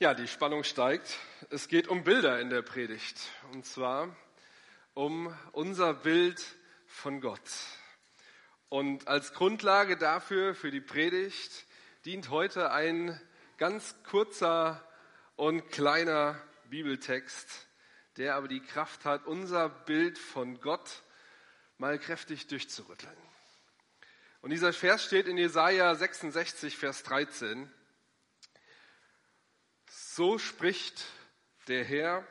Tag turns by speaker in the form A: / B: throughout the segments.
A: Ja, die Spannung steigt. Es geht um Bilder in der Predigt. Und zwar um unser Bild von Gott. Und als Grundlage dafür, für die Predigt, dient heute ein ganz kurzer und kleiner Bibeltext, der aber die Kraft hat, unser Bild von Gott mal kräftig durchzurütteln. Und dieser Vers steht in Jesaja 66, Vers 13. So spricht der Herr,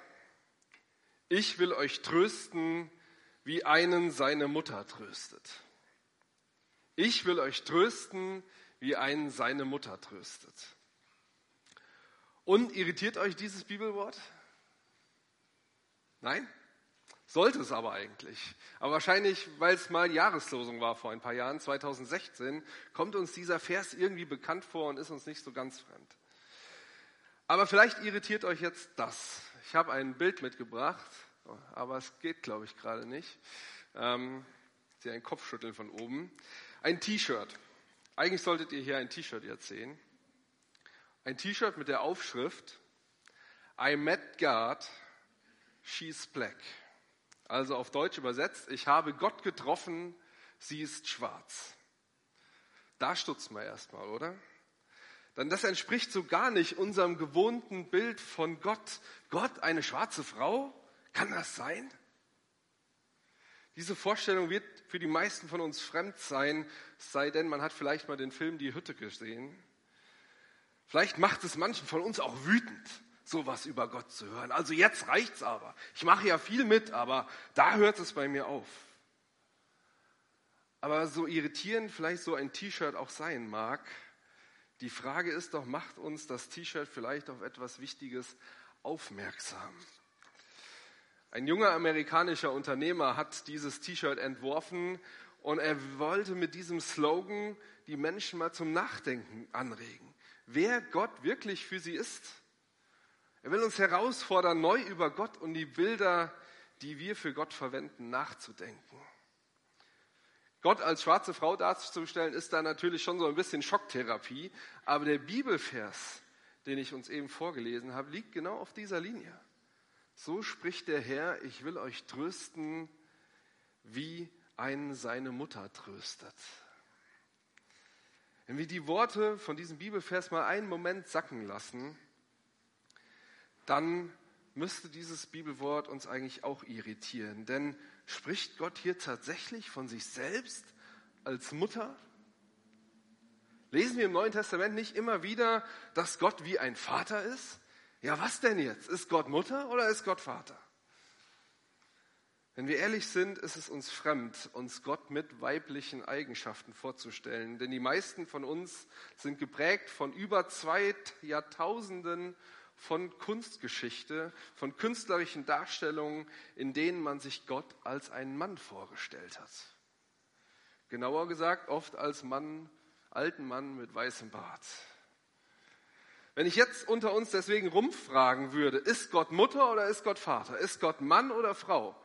A: ich will euch trösten, wie einen seine Mutter tröstet. Ich will euch trösten, wie einen seine Mutter tröstet. Und irritiert euch dieses Bibelwort? Nein? Sollte es aber eigentlich. Aber wahrscheinlich, weil es mal Jahreslosung war vor ein paar Jahren, 2016, kommt uns dieser Vers irgendwie bekannt vor und ist uns nicht so ganz fremd. Aber vielleicht irritiert euch jetzt das. Ich habe ein Bild mitgebracht, aber es geht, glaube ich, gerade nicht. Ähm, Sie ein Kopfschütteln von oben. Ein T-Shirt. Eigentlich solltet ihr hier ein T-Shirt jetzt sehen. Ein T-Shirt mit der Aufschrift I met God, she's black. Also auf Deutsch übersetzt, ich habe Gott getroffen, sie ist schwarz. Da stutzt man erstmal, oder? Denn das entspricht so gar nicht unserem gewohnten Bild von Gott. Gott, eine schwarze Frau? Kann das sein? Diese Vorstellung wird für die meisten von uns fremd sein, sei denn, man hat vielleicht mal den Film Die Hütte gesehen. Vielleicht macht es manchen von uns auch wütend, sowas über Gott zu hören. Also jetzt reicht's aber. Ich mache ja viel mit, aber da hört es bei mir auf. Aber so irritierend vielleicht so ein T-Shirt auch sein mag, die Frage ist doch, macht uns das T-Shirt vielleicht auf etwas Wichtiges aufmerksam? Ein junger amerikanischer Unternehmer hat dieses T-Shirt entworfen und er wollte mit diesem Slogan die Menschen mal zum Nachdenken anregen, wer Gott wirklich für sie ist. Er will uns herausfordern, neu über Gott und die Bilder, die wir für Gott verwenden, nachzudenken. Gott als schwarze Frau darzustellen, ist da natürlich schon so ein bisschen Schocktherapie. Aber der Bibelvers, den ich uns eben vorgelesen habe, liegt genau auf dieser Linie. So spricht der Herr, ich will euch trösten, wie einen seine Mutter tröstet. Wenn wir die Worte von diesem Bibelvers mal einen Moment sacken lassen, dann müsste dieses Bibelwort uns eigentlich auch irritieren. Denn spricht Gott hier tatsächlich von sich selbst als Mutter? Lesen wir im Neuen Testament nicht immer wieder, dass Gott wie ein Vater ist? Ja, was denn jetzt? Ist Gott Mutter oder ist Gott Vater? Wenn wir ehrlich sind, ist es uns fremd, uns Gott mit weiblichen Eigenschaften vorzustellen. Denn die meisten von uns sind geprägt von über zwei Jahrtausenden von Kunstgeschichte, von künstlerischen Darstellungen, in denen man sich Gott als einen Mann vorgestellt hat. Genauer gesagt, oft als Mann, alten Mann mit weißem Bart. Wenn ich jetzt unter uns deswegen rumfragen würde, ist Gott Mutter oder ist Gott Vater? Ist Gott Mann oder Frau?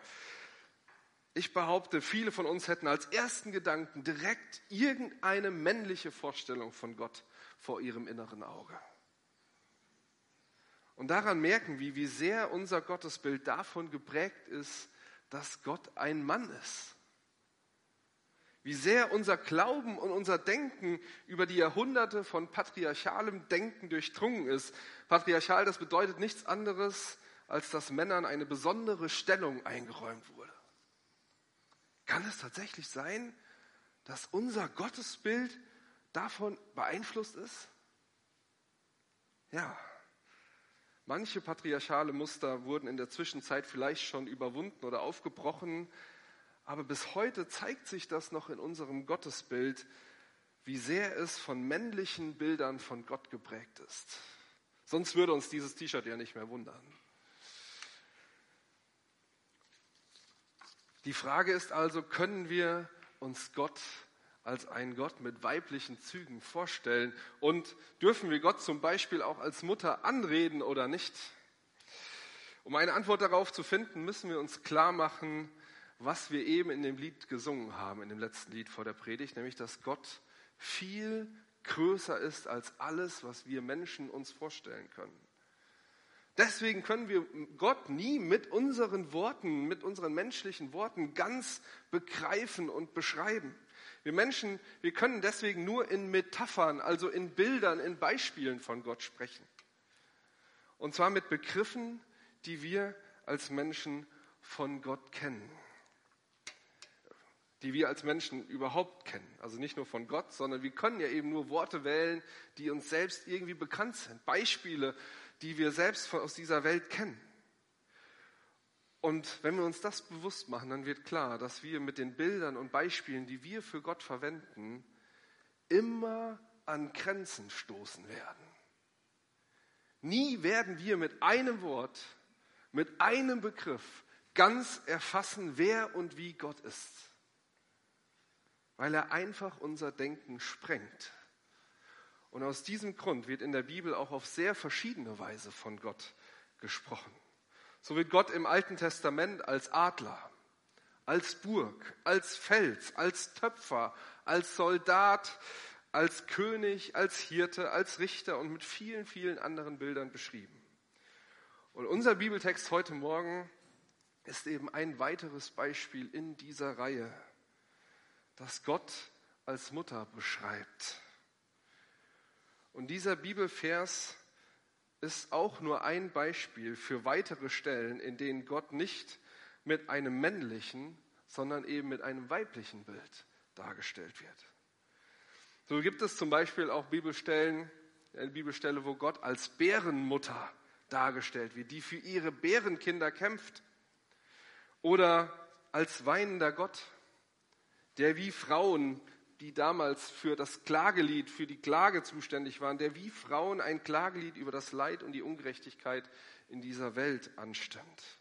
A: Ich behaupte, viele von uns hätten als ersten Gedanken direkt irgendeine männliche Vorstellung von Gott vor ihrem inneren Auge. Und daran merken wir, wie sehr unser Gottesbild davon geprägt ist, dass Gott ein Mann ist. Wie sehr unser Glauben und unser Denken über die Jahrhunderte von patriarchalem Denken durchdrungen ist. Patriarchal, das bedeutet nichts anderes, als dass Männern eine besondere Stellung eingeräumt wurde. Kann es tatsächlich sein, dass unser Gottesbild davon beeinflusst ist? Ja. Manche patriarchale Muster wurden in der Zwischenzeit vielleicht schon überwunden oder aufgebrochen, aber bis heute zeigt sich das noch in unserem Gottesbild, wie sehr es von männlichen Bildern von Gott geprägt ist. Sonst würde uns dieses T-Shirt ja nicht mehr wundern. Die Frage ist also, können wir uns Gott als einen Gott mit weiblichen Zügen vorstellen? Und dürfen wir Gott zum Beispiel auch als Mutter anreden oder nicht? Um eine Antwort darauf zu finden, müssen wir uns klar machen, was wir eben in dem Lied gesungen haben, in dem letzten Lied vor der Predigt, nämlich dass Gott viel größer ist als alles, was wir Menschen uns vorstellen können. Deswegen können wir Gott nie mit unseren Worten, mit unseren menschlichen Worten ganz begreifen und beschreiben. Wir Menschen, wir können deswegen nur in Metaphern, also in Bildern, in Beispielen von Gott sprechen. Und zwar mit Begriffen, die wir als Menschen von Gott kennen. Die wir als Menschen überhaupt kennen. Also nicht nur von Gott, sondern wir können ja eben nur Worte wählen, die uns selbst irgendwie bekannt sind. Beispiele, die wir selbst aus dieser Welt kennen. Und wenn wir uns das bewusst machen, dann wird klar, dass wir mit den Bildern und Beispielen, die wir für Gott verwenden, immer an Grenzen stoßen werden. Nie werden wir mit einem Wort, mit einem Begriff ganz erfassen, wer und wie Gott ist, weil er einfach unser Denken sprengt. Und aus diesem Grund wird in der Bibel auch auf sehr verschiedene Weise von Gott gesprochen. So wird Gott im Alten Testament als Adler, als Burg, als Fels, als Töpfer, als Soldat, als König, als Hirte, als Richter und mit vielen, vielen anderen Bildern beschrieben. Und unser Bibeltext heute Morgen ist eben ein weiteres Beispiel in dieser Reihe, das Gott als Mutter beschreibt. Und dieser Bibelvers ist auch nur ein Beispiel für weitere Stellen, in denen Gott nicht mit einem männlichen, sondern eben mit einem weiblichen Bild dargestellt wird. So gibt es zum Beispiel auch Bibelstellen, eine Bibelstelle, wo Gott als Bärenmutter dargestellt wird, die für ihre Bärenkinder kämpft. Oder als weinender Gott, der wie Frauen die damals für das Klagelied, für die Klage zuständig waren, der wie Frauen ein Klagelied über das Leid und die Ungerechtigkeit in dieser Welt anstimmt.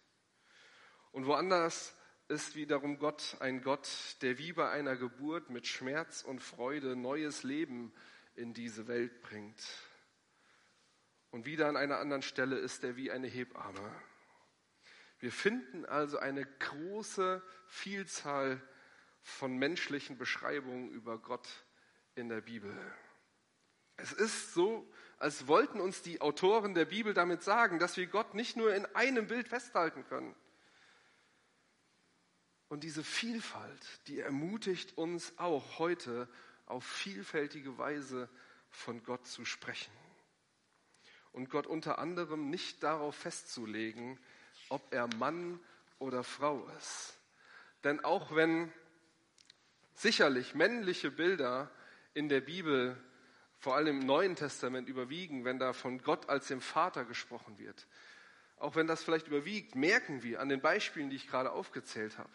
A: Und woanders ist wiederum Gott ein Gott, der wie bei einer Geburt mit Schmerz und Freude neues Leben in diese Welt bringt. Und wieder an einer anderen Stelle ist er wie eine Hebamme. Wir finden also eine große Vielzahl von menschlichen Beschreibungen über Gott in der Bibel. Es ist so, als wollten uns die Autoren der Bibel damit sagen, dass wir Gott nicht nur in einem Bild festhalten können. Und diese Vielfalt, die ermutigt uns auch heute auf vielfältige Weise von Gott zu sprechen. Und Gott unter anderem nicht darauf festzulegen, ob er Mann oder Frau ist. Denn auch wenn sicherlich männliche Bilder in der Bibel, vor allem im Neuen Testament, überwiegen, wenn da von Gott als dem Vater gesprochen wird. Auch wenn das vielleicht überwiegt, merken wir an den Beispielen, die ich gerade aufgezählt habe,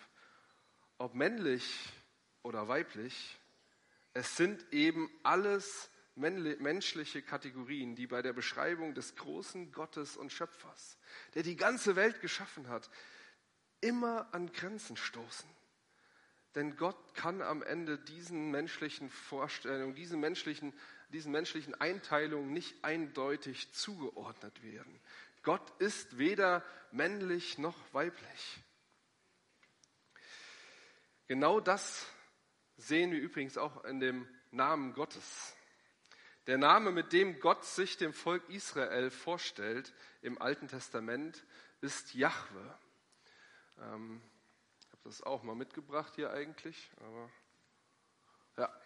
A: ob männlich oder weiblich, es sind eben alles menschliche Kategorien, die bei der Beschreibung des großen Gottes und Schöpfers, der die ganze Welt geschaffen hat, immer an Grenzen stoßen. Denn Gott kann am Ende diesen menschlichen Vorstellungen, diesen menschlichen, diesen menschlichen Einteilungen nicht eindeutig zugeordnet werden. Gott ist weder männlich noch weiblich. Genau das sehen wir übrigens auch in dem Namen Gottes. Der Name, mit dem Gott sich dem Volk Israel vorstellt im Alten Testament, ist Jahwe. Ähm, das auch mal mitgebracht hier eigentlich. Aber ja.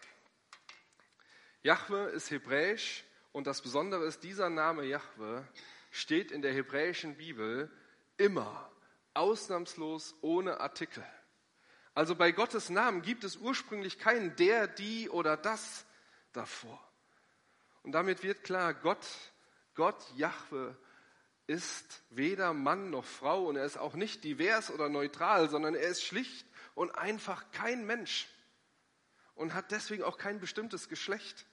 A: Jahwe ist hebräisch und das Besondere ist, dieser Name Jahwe steht in der hebräischen Bibel immer, ausnahmslos ohne Artikel. Also bei Gottes Namen gibt es ursprünglich keinen der, die oder das davor. Und damit wird klar, Gott, Gott Jahwe ist weder Mann noch Frau und er ist auch nicht divers oder neutral, sondern er ist schlicht und einfach kein Mensch und hat deswegen auch kein bestimmtes Geschlecht.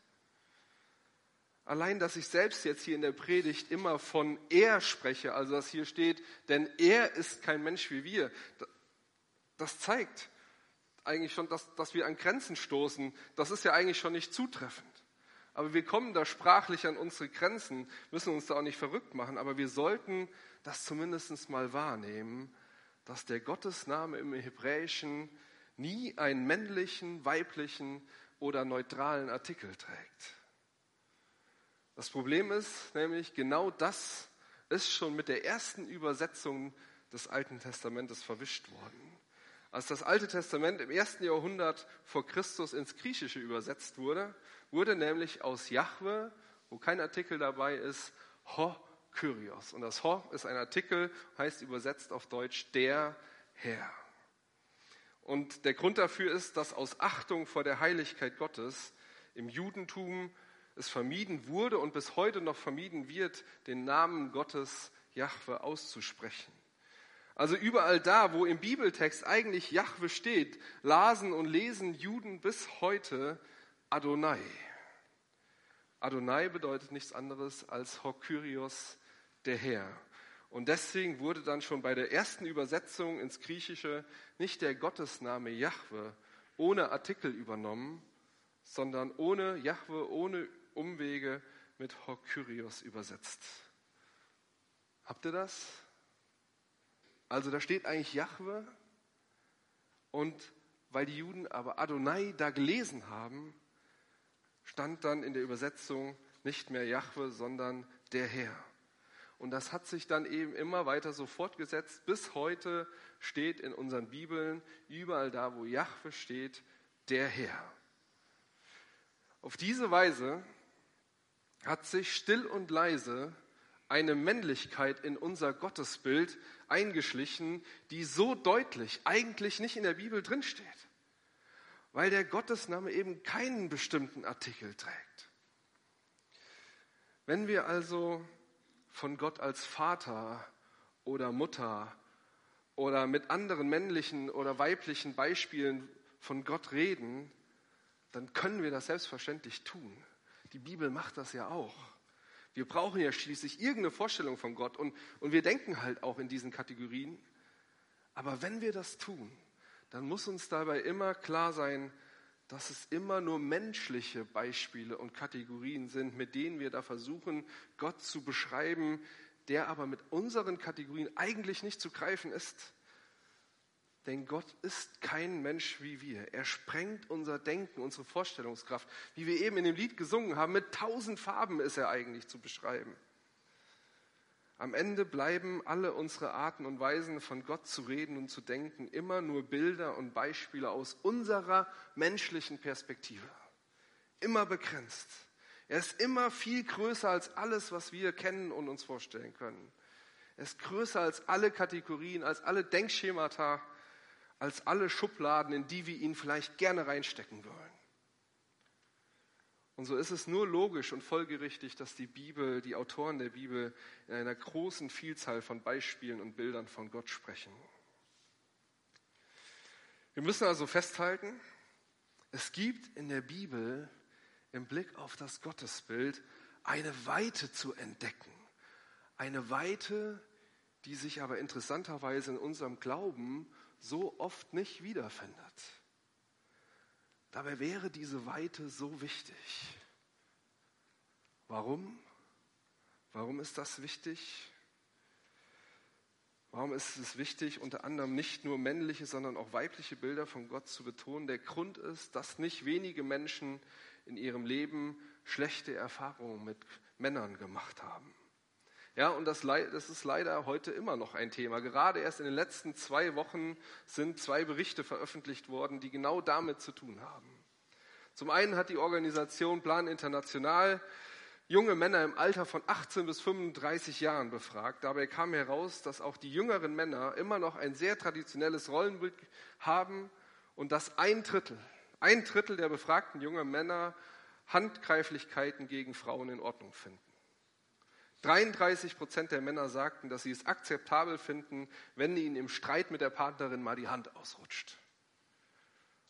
A: Allein, dass ich selbst jetzt hier in der Predigt immer von er spreche, also dass hier steht, denn er ist kein Mensch wie wir, das zeigt eigentlich schon, dass, dass wir an Grenzen stoßen. Das ist ja eigentlich schon nicht zutreffend. Aber wir kommen da sprachlich an unsere Grenzen, müssen uns da auch nicht verrückt machen, aber wir sollten das zumindest mal wahrnehmen, dass der Gottesname im Hebräischen nie einen männlichen, weiblichen oder neutralen Artikel trägt. Das Problem ist nämlich, genau das ist schon mit der ersten Übersetzung des Alten Testamentes verwischt worden. Als das Alte Testament im ersten Jahrhundert vor Christus ins Griechische übersetzt wurde, wurde nämlich aus Jahwe, wo kein Artikel dabei ist, Ho Kyrios. Und das Ho ist ein Artikel, heißt übersetzt auf Deutsch der Herr. Und der Grund dafür ist, dass aus Achtung vor der Heiligkeit Gottes im Judentum es vermieden wurde und bis heute noch vermieden wird, den Namen Gottes Jahwe auszusprechen. Also überall da, wo im Bibeltext eigentlich Jahwe steht, lasen und lesen Juden bis heute Adonai. Adonai bedeutet nichts anderes als Hokyrios, der Herr. Und deswegen wurde dann schon bei der ersten Übersetzung ins Griechische nicht der Gottesname Jahwe ohne Artikel übernommen, sondern ohne Jahwe, ohne Umwege mit Hokyrios übersetzt. Habt ihr das? Also da steht eigentlich Jahwe und weil die Juden aber Adonai da gelesen haben, stand dann in der Übersetzung nicht mehr Jahwe, sondern der Herr. Und das hat sich dann eben immer weiter so fortgesetzt. Bis heute steht in unseren Bibeln, überall da, wo Jahwe steht, der Herr. Auf diese Weise hat sich still und leise eine Männlichkeit in unser Gottesbild eingeschlichen, die so deutlich eigentlich nicht in der Bibel drinsteht, weil der Gottesname eben keinen bestimmten Artikel trägt. Wenn wir also von Gott als Vater oder Mutter oder mit anderen männlichen oder weiblichen Beispielen von Gott reden, dann können wir das selbstverständlich tun. Die Bibel macht das ja auch. Wir brauchen ja schließlich irgendeine Vorstellung von Gott und, und wir denken halt auch in diesen Kategorien. Aber wenn wir das tun, dann muss uns dabei immer klar sein, dass es immer nur menschliche Beispiele und Kategorien sind, mit denen wir da versuchen, Gott zu beschreiben, der aber mit unseren Kategorien eigentlich nicht zu greifen ist. Denn Gott ist kein Mensch wie wir. Er sprengt unser Denken, unsere Vorstellungskraft. Wie wir eben in dem Lied gesungen haben, mit tausend Farben ist er eigentlich zu beschreiben. Am Ende bleiben alle unsere Arten und Weisen von Gott zu reden und zu denken immer nur Bilder und Beispiele aus unserer menschlichen Perspektive. Immer begrenzt. Er ist immer viel größer als alles, was wir kennen und uns vorstellen können. Er ist größer als alle Kategorien, als alle Denkschemata, als alle Schubladen, in die wir ihn vielleicht gerne reinstecken wollen. Und so ist es nur logisch und folgerichtig, dass die Bibel, die Autoren der Bibel in einer großen Vielzahl von Beispielen und Bildern von Gott sprechen. Wir müssen also festhalten, es gibt in der Bibel im Blick auf das Gottesbild eine Weite zu entdecken. Eine Weite, die sich aber interessanterweise in unserem Glauben so oft nicht wiederfindet. Dabei wäre diese Weite so wichtig. Warum? Warum ist das wichtig? Warum ist es wichtig, unter anderem nicht nur männliche, sondern auch weibliche Bilder von Gott zu betonen? Der Grund ist, dass nicht wenige Menschen in ihrem Leben schlechte Erfahrungen mit Männern gemacht haben. Ja, und das, das ist leider heute immer noch ein Thema. Gerade erst in den letzten zwei Wochen sind zwei Berichte veröffentlicht worden, die genau damit zu tun haben. Zum einen hat die Organisation Plan International junge Männer im Alter von 18 bis 35 Jahren befragt. Dabei kam heraus, dass auch die jüngeren Männer immer noch ein sehr traditionelles Rollenbild haben und dass ein Drittel, ein Drittel der befragten jungen Männer Handgreiflichkeiten gegen Frauen in Ordnung finden. 33 Prozent der Männer sagten, dass sie es akzeptabel finden, wenn ihnen im Streit mit der Partnerin mal die Hand ausrutscht.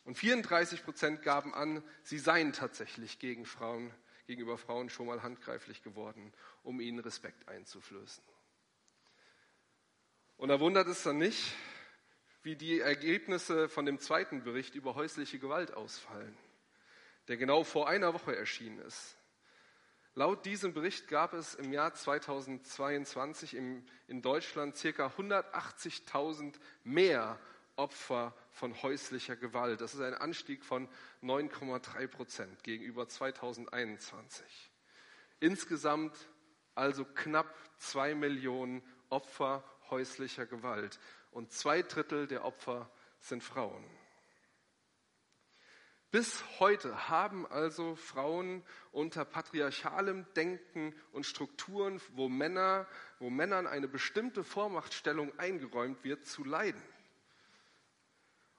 A: Und 34 Prozent gaben an, sie seien tatsächlich gegen Frauen, gegenüber Frauen schon mal handgreiflich geworden, um ihnen Respekt einzuflößen. Und da wundert es dann nicht, wie die Ergebnisse von dem zweiten Bericht über häusliche Gewalt ausfallen, der genau vor einer Woche erschienen ist. Laut diesem Bericht gab es im Jahr 2022 im, in Deutschland ca. 180.000 mehr Opfer von häuslicher Gewalt. Das ist ein Anstieg von 9,3 Prozent gegenüber 2021. Insgesamt also knapp zwei Millionen Opfer häuslicher Gewalt. Und zwei Drittel der Opfer sind Frauen. Bis heute haben also Frauen unter patriarchalem Denken und Strukturen, wo Männer, wo Männern eine bestimmte Vormachtstellung eingeräumt wird, zu leiden.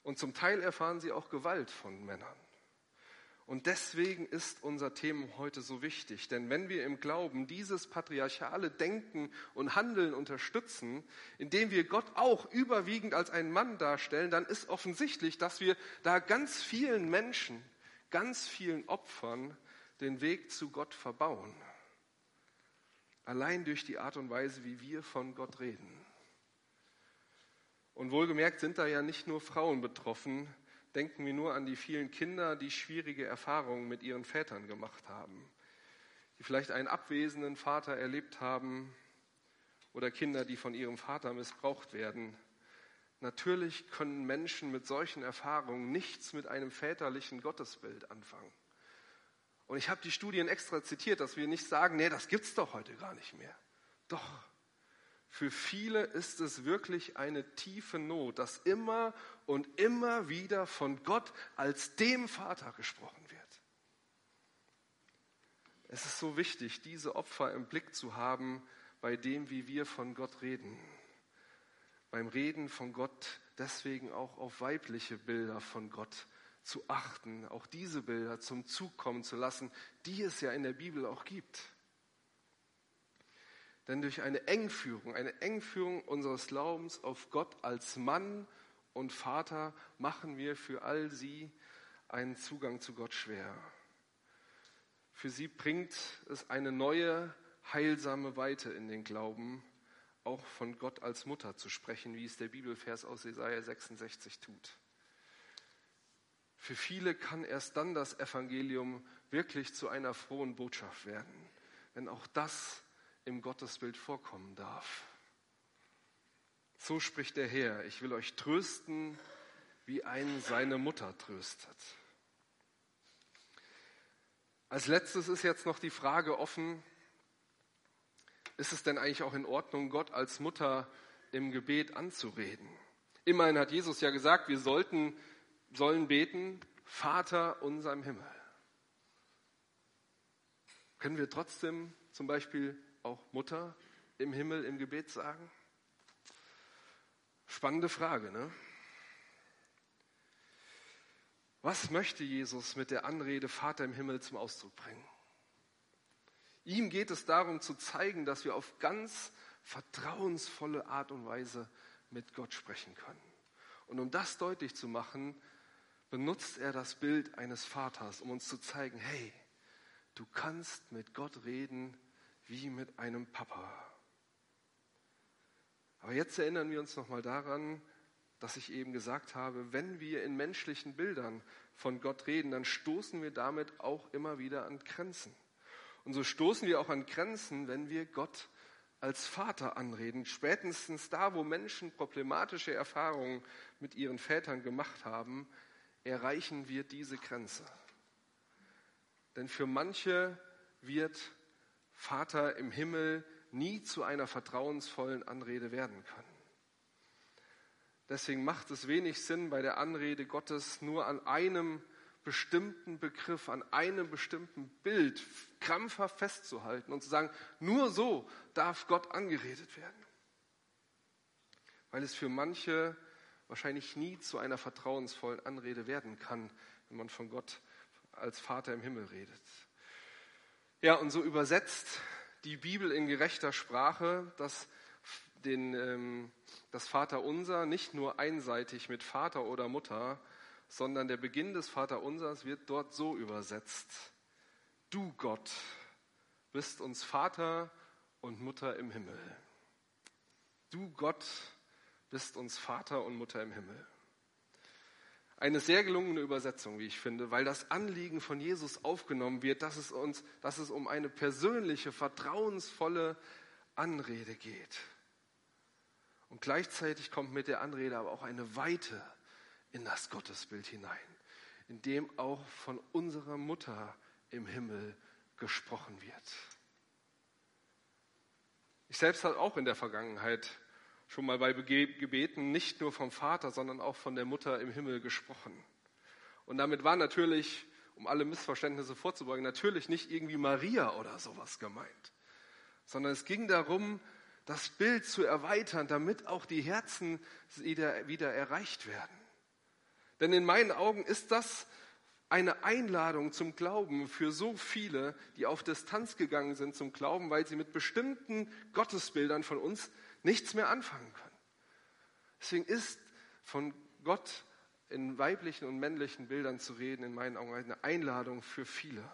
A: Und zum Teil erfahren sie auch Gewalt von Männern. Und deswegen ist unser Thema heute so wichtig. Denn wenn wir im Glauben dieses patriarchale Denken und Handeln unterstützen, indem wir Gott auch überwiegend als einen Mann darstellen, dann ist offensichtlich, dass wir da ganz vielen Menschen, ganz vielen Opfern den Weg zu Gott verbauen. Allein durch die Art und Weise, wie wir von Gott reden. Und wohlgemerkt sind da ja nicht nur Frauen betroffen, Denken wir nur an die vielen Kinder, die schwierige Erfahrungen mit ihren Vätern gemacht haben, die vielleicht einen abwesenden Vater erlebt haben oder Kinder, die von ihrem Vater missbraucht werden. Natürlich können Menschen mit solchen Erfahrungen nichts mit einem väterlichen Gottesbild anfangen. Und ich habe die Studien extra zitiert, dass wir nicht sagen, nee, das gibt's doch heute gar nicht mehr. Doch, für viele ist es wirklich eine tiefe Not, dass immer und immer wieder von Gott als dem Vater gesprochen wird. Es ist so wichtig, diese Opfer im Blick zu haben, bei dem, wie wir von Gott reden. Beim Reden von Gott deswegen auch auf weibliche Bilder von Gott zu achten, auch diese Bilder zum Zug kommen zu lassen, die es ja in der Bibel auch gibt. Denn durch eine Engführung, eine Engführung unseres Glaubens auf Gott als Mann und Vater machen wir für all sie einen Zugang zu Gott schwer. Für sie bringt es eine neue, heilsame Weite in den Glauben, auch von Gott als Mutter zu sprechen, wie es der Bibelvers aus Jesaja 66 tut. Für viele kann erst dann das Evangelium wirklich zu einer frohen Botschaft werden, wenn auch das im Gottesbild vorkommen darf. So spricht der Herr, ich will euch trösten, wie ein seine Mutter tröstet. Als letztes ist jetzt noch die Frage offen, ist es denn eigentlich auch in Ordnung, Gott als Mutter im Gebet anzureden? Immerhin hat Jesus ja gesagt, wir sollten, sollen beten, Vater unser im Himmel. Können wir trotzdem zum Beispiel auch Mutter im Himmel im Gebet sagen? Spannende Frage, ne? Was möchte Jesus mit der Anrede Vater im Himmel zum Ausdruck bringen? Ihm geht es darum zu zeigen, dass wir auf ganz vertrauensvolle Art und Weise mit Gott sprechen können. Und um das deutlich zu machen, benutzt er das Bild eines Vaters, um uns zu zeigen, hey, du kannst mit Gott reden, wie mit einem Papa. Aber jetzt erinnern wir uns nochmal daran, dass ich eben gesagt habe, wenn wir in menschlichen Bildern von Gott reden, dann stoßen wir damit auch immer wieder an Grenzen. Und so stoßen wir auch an Grenzen, wenn wir Gott als Vater anreden. Spätestens da, wo Menschen problematische Erfahrungen mit ihren Vätern gemacht haben, erreichen wir diese Grenze. Denn für manche wird Vater im Himmel nie zu einer vertrauensvollen Anrede werden kann. Deswegen macht es wenig Sinn, bei der Anrede Gottes nur an einem bestimmten Begriff, an einem bestimmten Bild krampfhaft festzuhalten und zu sagen, nur so darf Gott angeredet werden. Weil es für manche wahrscheinlich nie zu einer vertrauensvollen Anrede werden kann, wenn man von Gott als Vater im Himmel redet. Ja, und so übersetzt die Bibel in gerechter Sprache, dass, den, ähm, das Vaterunser nicht nur einseitig mit Vater oder Mutter, sondern der Beginn des Vaterunsers wird dort so übersetzt. Du Gott bist uns Vater und Mutter im Himmel. Du Gott bist uns Vater und Mutter im Himmel. Eine sehr gelungene Übersetzung, wie ich finde, weil das Anliegen von Jesus aufgenommen wird, dass es uns, dass es um eine persönliche, vertrauensvolle Anrede geht. Und gleichzeitig kommt mit der Anrede aber auch eine Weite in das Gottesbild hinein, in dem auch von unserer Mutter im Himmel gesprochen wird. selbst habe auch in der Vergangenheit schon mal bei Gebeten nicht nur vom Vater, sondern auch von der Mutter im Himmel gesprochen. Und damit war natürlich, um alle Missverständnisse vorzubeugen, natürlich nicht irgendwie Maria oder sowas gemeint, sondern es ging darum, das Bild zu erweitern, damit auch die Herzen wieder, wieder erreicht werden. Denn in meinen Augen ist das eine Einladung zum Glauben für so viele, die auf Distanz gegangen sind zum Glauben, weil sie mit bestimmten Gottesbildern von uns nichts mehr anfangen können. Deswegen ist von Gott in weiblichen und männlichen Bildern zu reden, in meinen Augen eine Einladung für viele.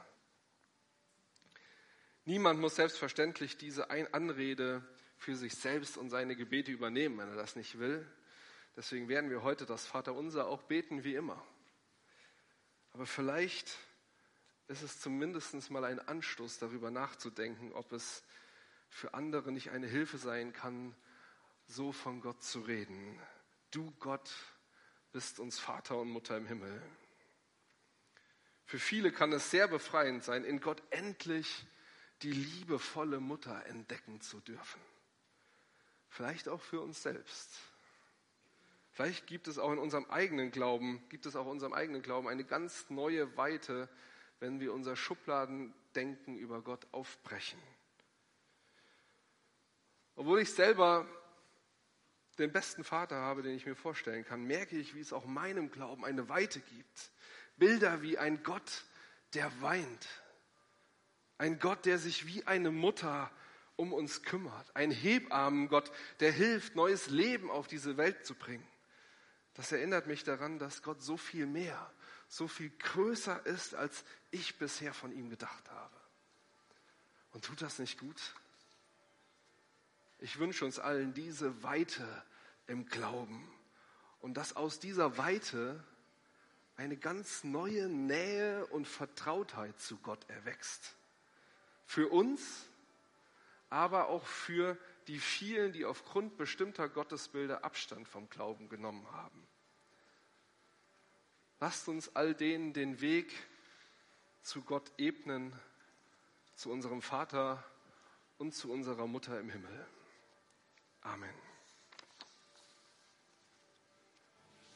A: Niemand muss selbstverständlich diese Anrede für sich selbst und seine Gebete übernehmen, wenn er das nicht will. Deswegen werden wir heute das Vaterunser auch beten wie immer. Aber vielleicht ist es zumindest mal ein Anstoß, darüber nachzudenken, ob es für andere nicht eine Hilfe sein kann, so von Gott zu reden. Du Gott bist uns Vater und Mutter im Himmel. Für viele kann es sehr befreiend sein, in Gott endlich die liebevolle Mutter entdecken zu dürfen. Vielleicht auch für uns selbst. Vielleicht gibt es auch in unserem eigenen Glauben, gibt es auch in unserem eigenen Glauben eine ganz neue Weite, wenn wir unser Schubladendenken über Gott aufbrechen. Obwohl ich selber den besten Vater habe, den ich mir vorstellen kann, merke ich, wie es auch meinem Glauben eine Weite gibt. Bilder wie ein Gott, der weint. Ein Gott, der sich wie eine Mutter um uns kümmert. Ein Hebammengott, der hilft, neues Leben auf diese Welt zu bringen. Das erinnert mich daran, dass Gott so viel mehr, so viel größer ist, als ich bisher von ihm gedacht habe. Und tut das nicht gut? Ich wünsche uns allen diese Weite im Glauben und dass aus dieser Weite eine ganz neue Nähe und Vertrautheit zu Gott erwächst. Für uns, aber auch für die vielen, die aufgrund bestimmter Gottesbilder Abstand vom Glauben genommen haben. Lasst uns all denen den Weg zu Gott ebnen, zu unserem Vater und zu unserer Mutter im Himmel. Amen.